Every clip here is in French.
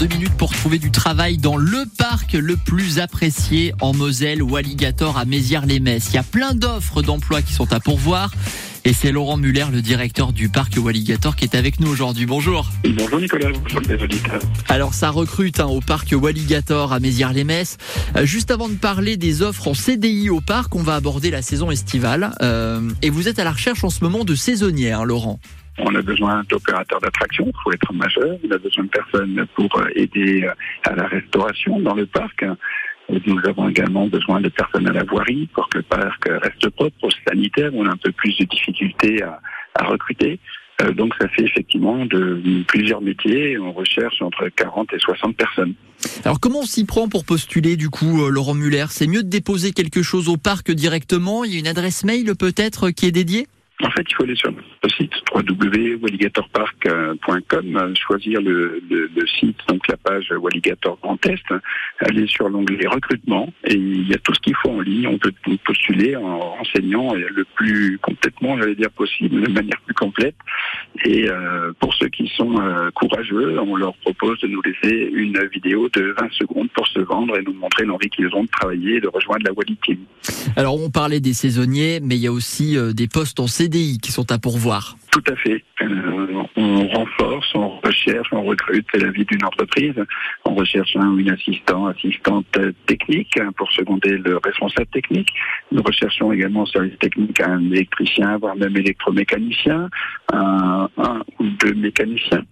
deux minutes pour trouver du travail dans le parc le plus apprécié en Moselle ou Alligator à Mézières-les-Messes. Il y a plein d'offres d'emploi qui sont à pourvoir. Et c'est Laurent Muller, le directeur du parc Walligator, qui est avec nous aujourd'hui. Bonjour. Bonjour Nicolas, bonjour les auditeurs. Alors ça recrute hein, au parc Walligator à Mézières-les-Messes. Euh, juste avant de parler des offres en CDI au parc, on va aborder la saison estivale. Euh, et vous êtes à la recherche en ce moment de saisonnières, Laurent. On a besoin d'opérateurs d'attraction, il faut être majeur. On a besoin de personnes pour euh, aider euh, à la restauration dans le parc. Nous avons également besoin de personnes à la voirie pour que le parc reste propre. Le sanitaire, on a un peu plus de difficultés à, à recruter. Euh, donc ça fait effectivement de plusieurs métiers. On recherche entre 40 et 60 personnes. Alors comment on s'y prend pour postuler du coup, Laurent Muller? C'est mieux de déposer quelque chose au parc directement Il y a une adresse mail peut-être qui est dédiée? En fait, il faut aller sur notre site www.walligatorpark.com, choisir le, site, donc la page Walligator Grand Est, aller sur l'onglet recrutement et il y a tout ce qu'il faut en ligne. On peut postuler en renseignant le plus complètement, j'allais dire possible, de manière plus complète. Et euh, pour ceux qui sont euh, courageux, on leur propose de nous laisser une vidéo de 20 secondes pour se vendre et nous montrer l'envie qu'ils ont de travailler et de rejoindre la Wally Team. Alors on parlait des saisonniers, mais il y a aussi euh, des postes en Qui sont à pourvoir. Tout à fait. Euh, on renforce, on recherche, on recrute, c'est la vie d'une entreprise. On recherche un, une assistant, assistante technique hein, pour seconder le responsable technique. Nous recherchons également au service technique un électricien, voire même électromécanicien, un, un ou deux mécaniciens.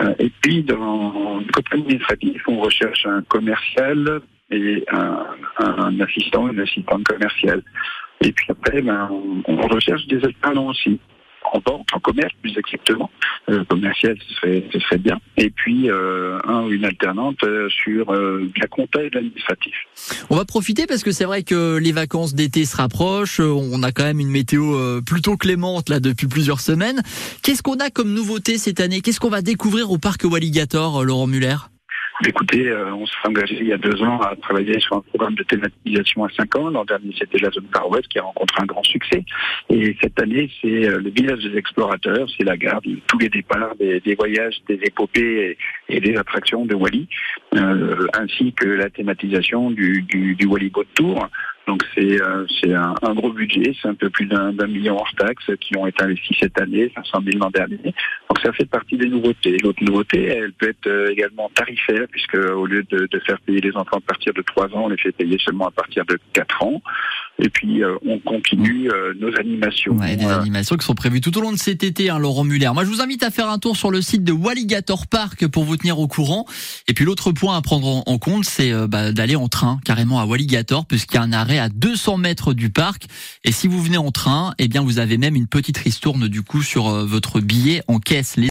Euh, et puis, dans le côté administratif, on recherche un commercial et un, un assistant, une assistante commerciale. Et puis après, ben, on recherche des alternants aussi en vente, en commerce plus exactement. Euh, commercial, ce serait, ce serait bien. Et puis euh, un ou une alternante euh, sur euh, la compta et l'administratif. On va profiter parce que c'est vrai que les vacances d'été se rapprochent. On a quand même une météo euh, plutôt clémente là depuis plusieurs semaines. Qu'est-ce qu'on a comme nouveauté cette année? Qu'est-ce qu'on va découvrir au parc Walligator, euh, Laurent Muller? Écoutez, euh, on s'est engagé il y a deux ans à travailler sur un programme de thématisation à cinq ans. L'an dernier, c'était la zone Far West qui a rencontré un grand succès. Et cette année, c'est euh, le village des explorateurs, c'est la gare, tous les départs des, voyages, des épopées et, et, des attractions de Wally, euh, ainsi que la thématisation du, du, du Wally Boat Tour. Donc c'est euh, c'est un, un, gros budget, c'est un peu plus d'un million hors taxes qui ont été investis cette année, 500 000 l'an dernier. Donc ça fait partie des nouveautés. L'autre nouveauté, elle peut être euh, également tarifaire, puisque au lieu de, de, faire payer les enfants à partir de 3 ans, on les fait payer seulement à partir de 4 ans. Et puis euh, on continue euh, nos animations. Ouais, des animations qui sont prévues tout au long de cet été, hein, Laurent Muller. Moi, je vous invite à faire un tour sur le site de Walligator Park pour vous tenir au courant. Et puis l'autre point à prendre en compte, c'est bah, d'aller en train carrément à Walligator, puisqu'il y a un arrêt à 200 mètres du parc. Et si vous venez en train, eh bien vous avez même une petite ristourne du coup sur votre billet en caisse.